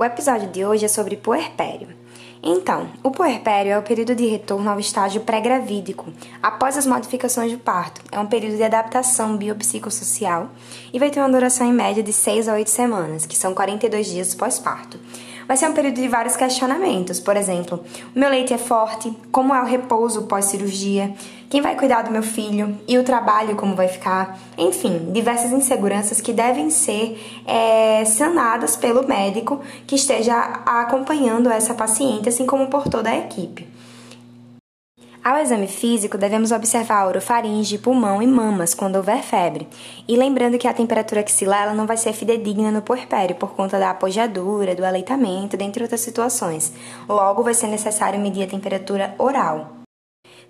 O episódio de hoje é sobre puerpério. Então, o puerpério é o período de retorno ao estágio pré-gravídico, após as modificações do parto. É um período de adaptação biopsicossocial e vai ter uma duração em média de 6 a 8 semanas, que são 42 dias pós-parto. Vai ser um período de vários questionamentos, por exemplo, o meu leite é forte? Como é o repouso pós-cirurgia? Quem vai cuidar do meu filho? E o trabalho como vai ficar? Enfim, diversas inseguranças que devem ser é, sanadas pelo médico que esteja acompanhando essa paciente, assim como por toda a equipe. Ao exame físico, devemos observar a orofaringe, pulmão e mamas quando houver febre. E lembrando que a temperatura axilar ela não vai ser fidedigna no puerpério por conta da apojadura, do aleitamento, dentre outras situações. Logo, vai ser necessário medir a temperatura oral.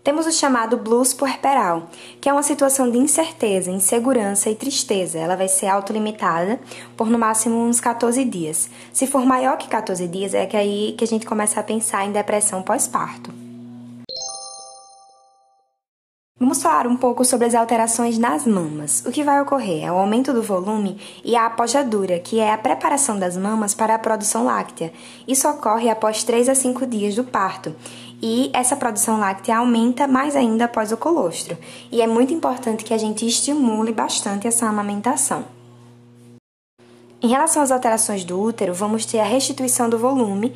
Temos o chamado blues puerperal, que é uma situação de incerteza, insegurança e tristeza. Ela vai ser autolimitada por no máximo uns 14 dias. Se for maior que 14 dias, é que aí que a gente começa a pensar em depressão pós-parto. Vamos falar um pouco sobre as alterações nas mamas. O que vai ocorrer é o aumento do volume e a apojadura, que é a preparação das mamas para a produção láctea. Isso ocorre após 3 a 5 dias do parto. E essa produção láctea aumenta mais ainda após o colostro. E é muito importante que a gente estimule bastante essa amamentação. Em relação às alterações do útero, vamos ter a restituição do volume,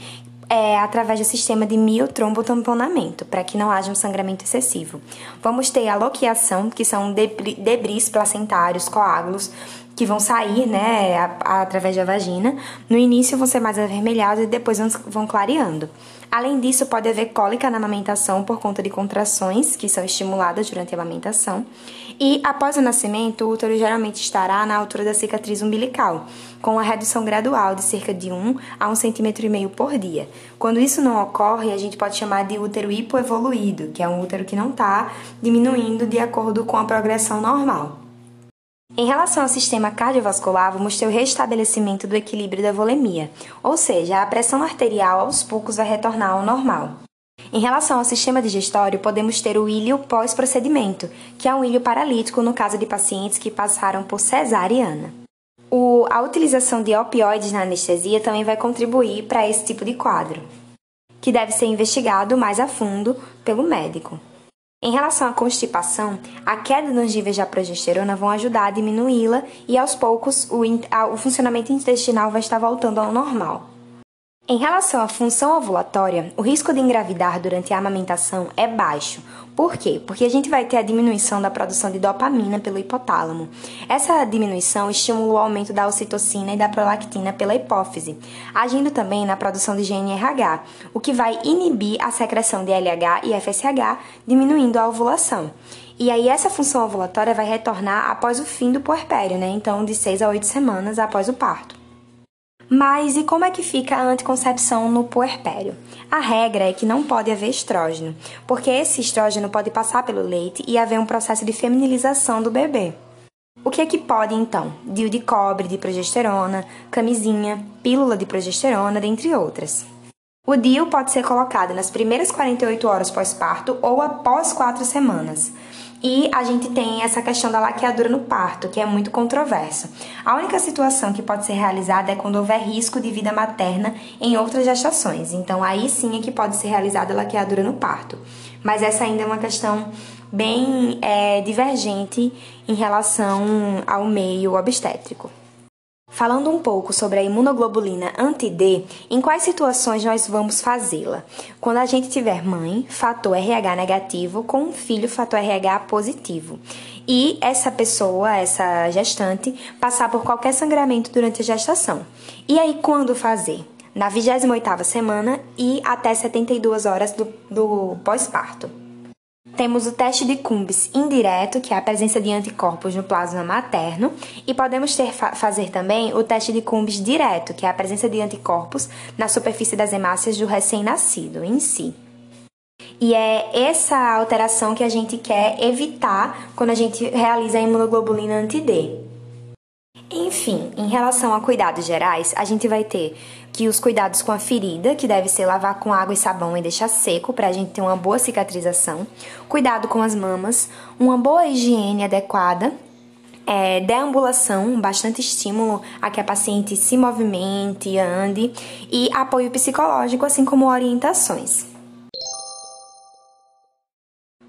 é, através do sistema de miotrombotamponamento, para que não haja um sangramento excessivo. Vamos ter a loquiação, que são debris placentários, coágulos, que vão sair, né, através da vagina. No início vão ser mais avermelhados e depois vão clareando. Além disso, pode haver cólica na amamentação por conta de contrações que são estimuladas durante a amamentação. E após o nascimento, o útero geralmente estará na altura da cicatriz umbilical, com a redução gradual de cerca de 1 a 1,5 cm por dia. Quando isso não ocorre, a gente pode chamar de útero hipoevoluído, que é um útero que não está diminuindo de acordo com a progressão normal. Em relação ao sistema cardiovascular, vamos ter o restabelecimento do equilíbrio da volemia, ou seja, a pressão arterial aos poucos vai retornar ao normal. Em relação ao sistema digestório, podemos ter o ilho pós-procedimento, que é um ilho paralítico no caso de pacientes que passaram por cesariana. O, a utilização de opioides na anestesia também vai contribuir para esse tipo de quadro, que deve ser investigado mais a fundo pelo médico. Em relação à constipação, a queda nos níveis da progesterona vão ajudar a diminuí-la e aos poucos o, o funcionamento intestinal vai estar voltando ao normal. Em relação à função ovulatória, o risco de engravidar durante a amamentação é baixo. Por quê? Porque a gente vai ter a diminuição da produção de dopamina pelo hipotálamo. Essa diminuição estimula o aumento da ocitocina e da prolactina pela hipófise, agindo também na produção de GNRH, o que vai inibir a secreção de LH e FSH, diminuindo a ovulação. E aí essa função ovulatória vai retornar após o fim do puerpério, né? Então de 6 a 8 semanas após o parto. Mas e como é que fica a anticoncepção no puerpério? A regra é que não pode haver estrógeno, porque esse estrógeno pode passar pelo leite e haver um processo de feminilização do bebê. O que é que pode então? Dil de cobre, de progesterona, camisinha, pílula de progesterona, dentre outras. O DIU pode ser colocado nas primeiras 48 horas pós-parto ou após 4 semanas. E a gente tem essa questão da laqueadura no parto, que é muito controversa. A única situação que pode ser realizada é quando houver risco de vida materna em outras gestações. Então, aí sim é que pode ser realizada a laqueadura no parto. Mas essa ainda é uma questão bem é, divergente em relação ao meio obstétrico. Falando um pouco sobre a imunoglobulina anti-D, em quais situações nós vamos fazê-la? Quando a gente tiver mãe, fator RH negativo, com um filho, fator RH positivo. E essa pessoa, essa gestante, passar por qualquer sangramento durante a gestação. E aí, quando fazer? Na 28ª semana e até 72 horas do, do pós-parto. Temos o teste de Cumbis indireto, que é a presença de anticorpos no plasma materno, e podemos ter, fazer também o teste de Cumbis direto, que é a presença de anticorpos na superfície das hemácias do recém-nascido em si. E é essa alteração que a gente quer evitar quando a gente realiza a imunoglobulina anti-D. Enfim, em relação a cuidados gerais, a gente vai ter que os cuidados com a ferida, que deve ser lavar com água e sabão e deixar seco para a gente ter uma boa cicatrização, cuidado com as mamas, uma boa higiene adequada, é, deambulação, bastante estímulo a que a paciente se movimente, ande, e apoio psicológico, assim como orientações.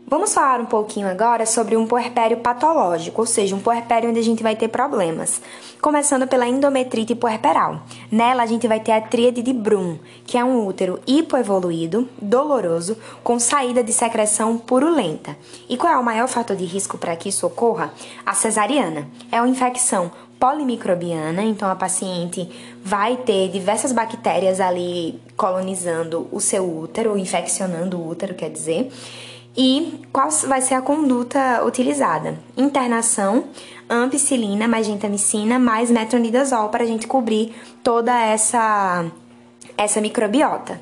Vamos falar um pouquinho agora sobre um puerpério patológico, ou seja, um puerpério onde a gente vai ter problemas. Começando pela endometrite puerperal. Nela a gente vai ter a tríade de Brum, que é um útero hipoevoluído, doloroso, com saída de secreção purulenta. E qual é o maior fator de risco para que isso ocorra? A cesariana. É uma infecção polimicrobiana, então a paciente vai ter diversas bactérias ali colonizando o seu útero, infeccionando o útero, quer dizer. E qual vai ser a conduta utilizada? Internação, ampicilina mais gentamicina mais metronidazol para a gente cobrir toda essa, essa microbiota.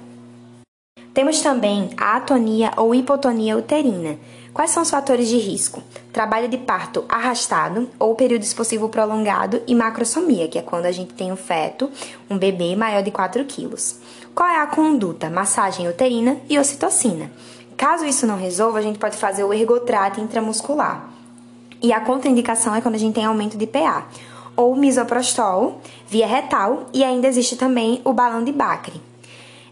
Temos também a atonia ou hipotonia uterina. Quais são os fatores de risco? Trabalho de parto arrastado ou período expulsivo prolongado e macrosomia, que é quando a gente tem um feto, um bebê maior de 4 quilos. Qual é a conduta? Massagem uterina e ocitocina. Caso isso não resolva, a gente pode fazer o ergotrato intramuscular. E a contraindicação é quando a gente tem aumento de PA. Ou misoprostol via retal e ainda existe também o balão de Bacre.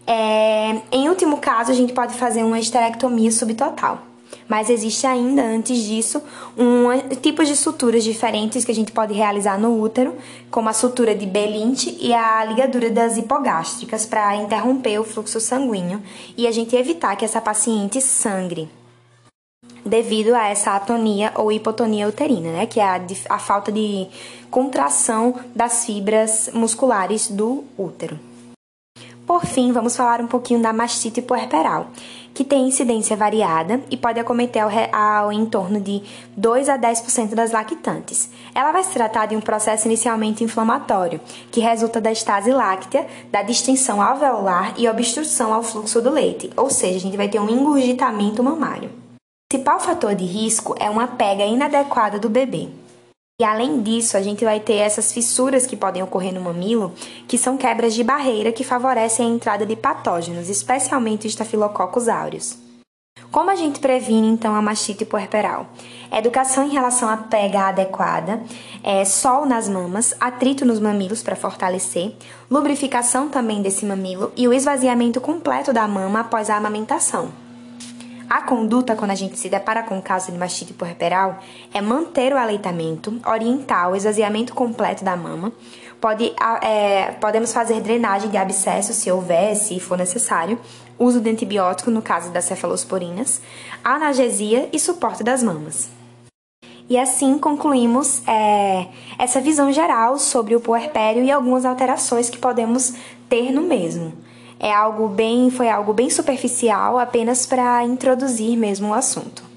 É, em último caso, a gente pode fazer uma esterectomia subtotal. Mas existe ainda, antes disso, um tipos de suturas diferentes que a gente pode realizar no útero, como a sutura de Belint e a ligadura das hipogástricas, para interromper o fluxo sanguíneo e a gente evitar que essa paciente sangre devido a essa atonia ou hipotonia uterina, né, que é a, a falta de contração das fibras musculares do útero. Por fim, vamos falar um pouquinho da mastite puerperal, que tem incidência variada e pode acometer ao, ao em torno de 2 a 10% das lactantes. Ela vai se tratar de um processo inicialmente inflamatório, que resulta da estase láctea, da distensão alveolar e obstrução ao fluxo do leite, ou seja, a gente vai ter um engurgitamento mamário. O principal fator de risco é uma pega inadequada do bebê. E além disso, a gente vai ter essas fissuras que podem ocorrer no mamilo, que são quebras de barreira que favorecem a entrada de patógenos, especialmente Staphylococcus aureus. Como a gente previne então a mastite puerperal? Educação em relação à pega adequada, é, sol nas mamas, atrito nos mamilos para fortalecer, lubrificação também desse mamilo e o esvaziamento completo da mama após a amamentação. A conduta, quando a gente se depara com o caso de mastite puerperal, é manter o aleitamento, orientar o esvaziamento completo da mama. Pode, é, podemos fazer drenagem de abscesso se houver, se for necessário, uso de antibiótico no caso das cefalosporinas, analgesia e suporte das mamas. E assim concluímos é, essa visão geral sobre o puerpério e algumas alterações que podemos ter no mesmo é algo bem, foi algo bem superficial, apenas para introduzir mesmo o assunto.